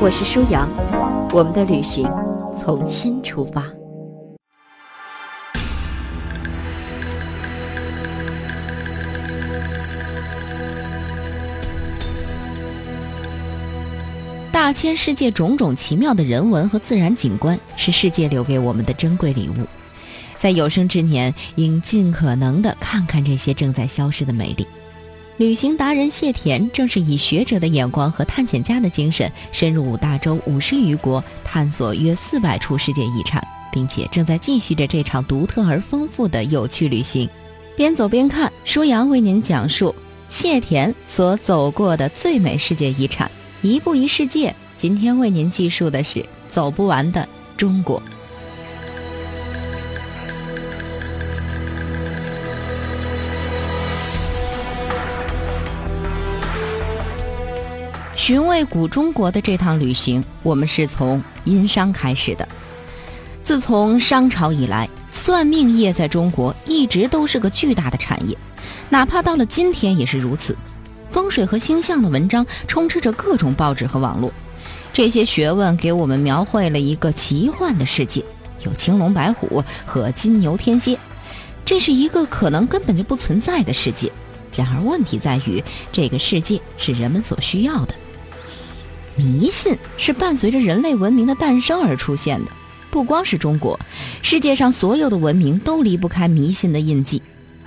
我是舒阳，我们的旅行从心出发。大千世界种种奇妙的人文和自然景观，是世界留给我们的珍贵礼物。在有生之年，应尽可能的看看这些正在消失的美丽。旅行达人谢田正是以学者的眼光和探险家的精神，深入五大洲五十余国，探索约四百处世界遗产，并且正在继续着这场独特而丰富的有趣旅行。边走边看，舒阳为您讲述谢田所走过的最美世界遗产。一步一世界，今天为您记述的是走不完的中国。寻味古中国的这趟旅行，我们是从殷商开始的。自从商朝以来，算命业在中国一直都是个巨大的产业，哪怕到了今天也是如此。风水和星象的文章充斥着各种报纸和网络，这些学问给我们描绘了一个奇幻的世界，有青龙白虎和金牛天蝎，这是一个可能根本就不存在的世界。然而问题在于，这个世界是人们所需要的。迷信是伴随着人类文明的诞生而出现的，不光是中国，世界上所有的文明都离不开迷信的印记。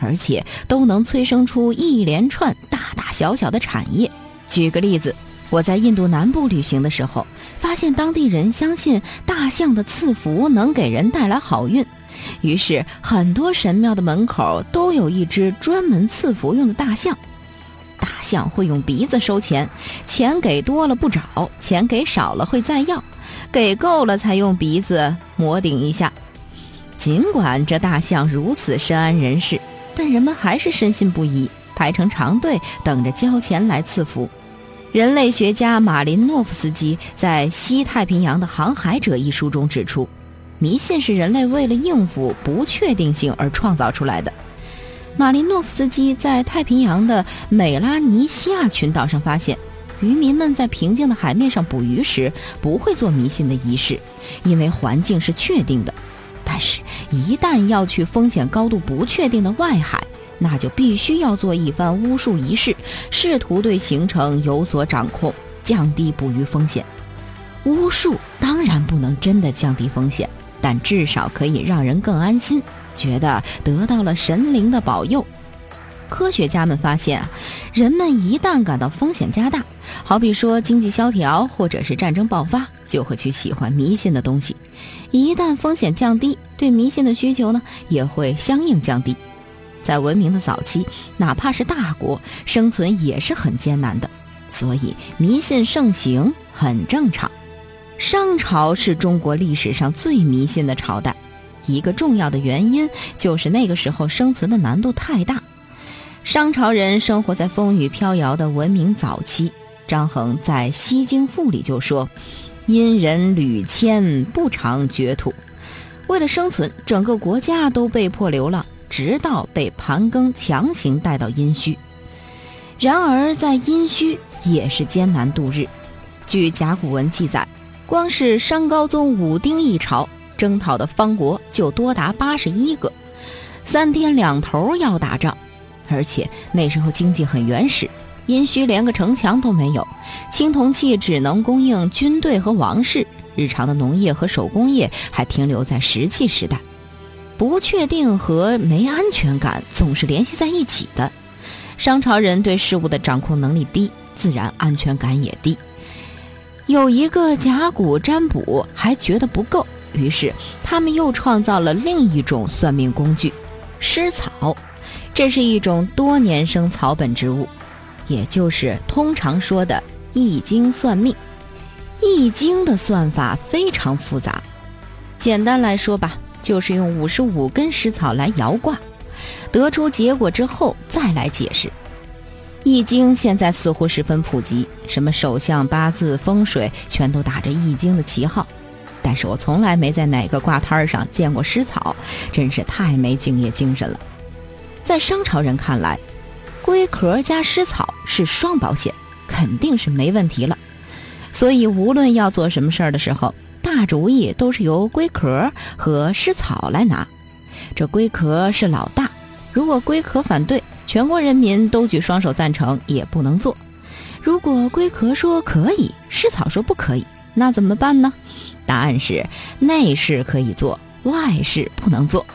而且都能催生出一连串大大小小的产业。举个例子，我在印度南部旅行的时候，发现当地人相信大象的赐福能给人带来好运，于是很多神庙的门口都有一只专门赐福用的大象。象会用鼻子收钱，钱给多了不找，钱给少了会再要，给够了才用鼻子磨顶一下。尽管这大象如此深谙人事。但人们还是深信不疑，排成长队等着交钱来赐福。人类学家马林诺夫斯基在《西太平洋的航海者》一书中指出，迷信是人类为了应付不确定性而创造出来的。马林诺夫斯基在太平洋的美拉尼西亚群岛上发现，渔民们在平静的海面上捕鱼时不会做迷信的仪式，因为环境是确定的。但是，一旦要去风险高度不确定的外海，那就必须要做一番巫术仪式，试图对行程有所掌控，降低捕鱼风险。巫术当然不能真的降低风险，但至少可以让人更安心，觉得得到了神灵的保佑。科学家们发现，人们一旦感到风险加大，好比说经济萧条或者是战争爆发，就会去喜欢迷信的东西。一旦风险降低，对迷信的需求呢也会相应降低。在文明的早期，哪怕是大国生存也是很艰难的，所以迷信盛行很正常。商朝是中国历史上最迷信的朝代，一个重要的原因就是那个时候生存的难度太大。商朝人生活在风雨飘摇的文明早期。张衡在《西京赋》里就说：“殷人屡迁，不常绝土。”为了生存，整个国家都被迫流浪，直到被盘庚强行带到殷墟。然而，在殷墟也是艰难度日。据甲骨文记载，光是商高宗武丁一朝征讨的方国就多达八十一个，三天两头要打仗。而且那时候经济很原始，殷墟连个城墙都没有，青铜器只能供应军队和王室，日常的农业和手工业还停留在石器时代。不确定和没安全感总是联系在一起的。商朝人对事物的掌控能力低，自然安全感也低。有一个甲骨占卜还觉得不够，于是他们又创造了另一种算命工具——尸草。这是一种多年生草本植物，也就是通常说的易经算命。易经的算法非常复杂，简单来说吧，就是用五十五根石草来摇卦，得出结果之后再来解释。易经现在似乎十分普及，什么手相、八字、风水，全都打着易经的旗号。但是我从来没在哪个卦摊上见过湿草，真是太没敬业精神了。在商朝人看来，龟壳加湿草是双保险，肯定是没问题了。所以无论要做什么事儿的时候，大主意都是由龟壳和湿草来拿。这龟壳是老大，如果龟壳反对，全国人民都举双手赞成，也不能做。如果龟壳说可以，湿草说不可以，那怎么办呢？答案是内事可以做，外事不能做。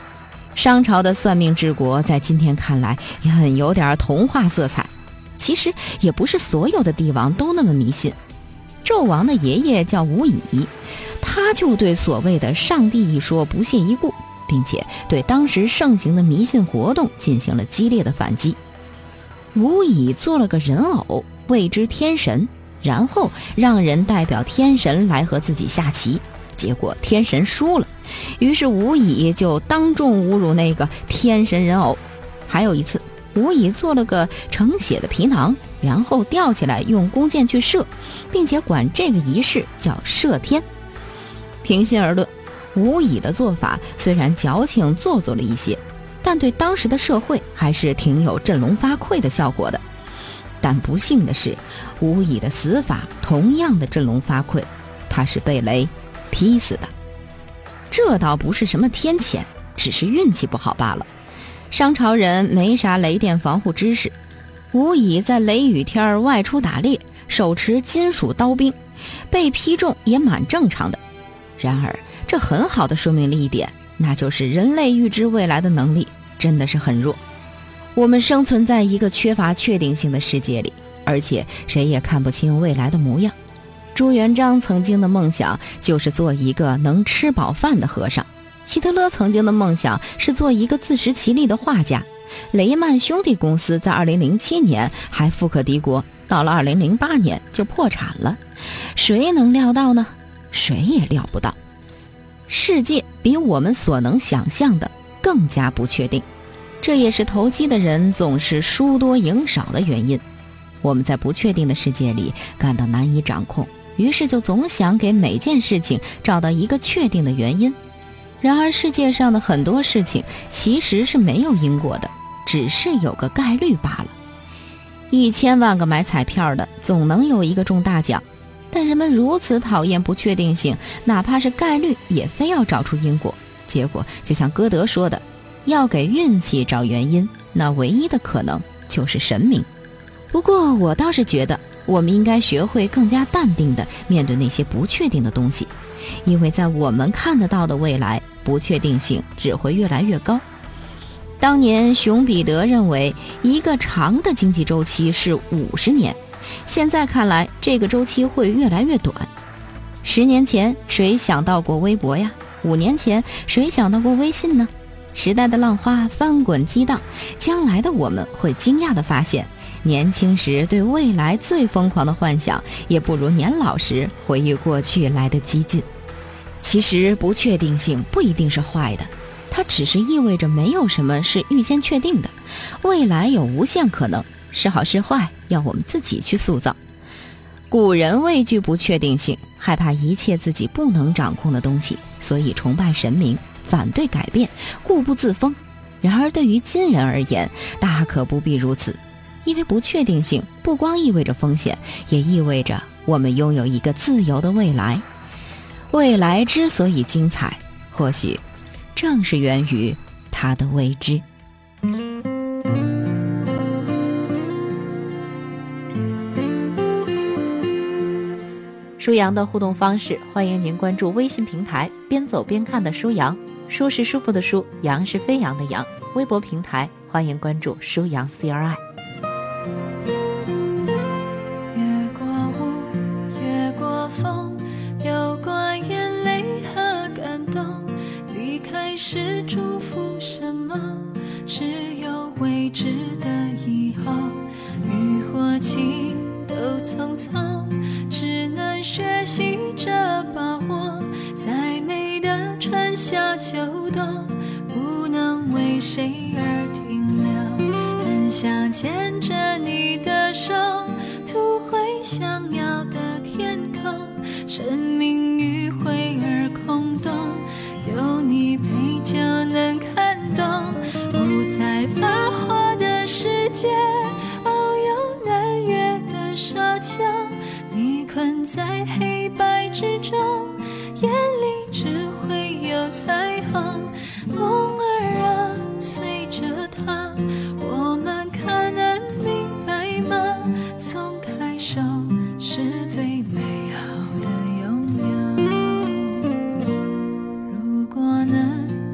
商朝的算命治国，在今天看来也很有点童话色彩。其实也不是所有的帝王都那么迷信。纣王的爷爷叫吴乙，他就对所谓的上帝一说不屑一顾，并且对当时盛行的迷信活动进行了激烈的反击。吴乙做了个人偶，谓之天神。然后让人代表天神来和自己下棋，结果天神输了，于是吴乙就当众侮辱那个天神人偶。还有一次，吴乙做了个盛血的皮囊，然后吊起来用弓箭去射，并且管这个仪式叫射天。平心而论，吴乙的做法虽然矫情做作了一些，但对当时的社会还是挺有振聋发聩的效果的。但不幸的是，吴乙的死法同样的振聋发聩，他是被雷劈死的。这倒不是什么天谴，只是运气不好罢了。商朝人没啥雷电防护知识，吴乙在雷雨天外出打猎，手持金属刀兵，被劈中也蛮正常的。然而，这很好的说明了一点，那就是人类预知未来的能力真的是很弱。我们生存在一个缺乏确定性的世界里，而且谁也看不清未来的模样。朱元璋曾经的梦想就是做一个能吃饱饭的和尚，希特勒曾经的梦想是做一个自食其力的画家，雷曼兄弟公司在2007年还富可敌国，到了2008年就破产了。谁能料到呢？谁也料不到。世界比我们所能想象的更加不确定。这也是投机的人总是输多赢少的原因。我们在不确定的世界里感到难以掌控，于是就总想给每件事情找到一个确定的原因。然而，世界上的很多事情其实是没有因果的，只是有个概率罢了。一千万个买彩票的，总能有一个中大奖。但人们如此讨厌不确定性，哪怕是概率，也非要找出因果。结果就像歌德说的。要给运气找原因，那唯一的可能就是神明。不过，我倒是觉得，我们应该学会更加淡定地面对那些不确定的东西，因为在我们看得到的未来，不确定性只会越来越高。当年，熊彼得认为一个长的经济周期是五十年，现在看来，这个周期会越来越短。十年前，谁想到过微博呀？五年前，谁想到过微信呢？时代的浪花翻滚激荡，将来的我们会惊讶地发现，年轻时对未来最疯狂的幻想，也不如年老时回忆过去来的激进。其实不确定性不一定是坏的，它只是意味着没有什么是预先确定的，未来有无限可能，是好是坏要我们自己去塑造。古人畏惧不确定性，害怕一切自己不能掌控的东西，所以崇拜神明。反对改变，固步自封。然而，对于今人而言，大可不必如此，因为不确定性不光意味着风险，也意味着我们拥有一个自由的未来。未来之所以精彩，或许正是源于它的未知。舒阳的互动方式，欢迎您关注微信平台“边走边看”的舒阳。舒是舒服的舒，羊是飞扬的扬。微博平台欢迎关注舒羊 CRI。为谁而停留？很想牵着么呢？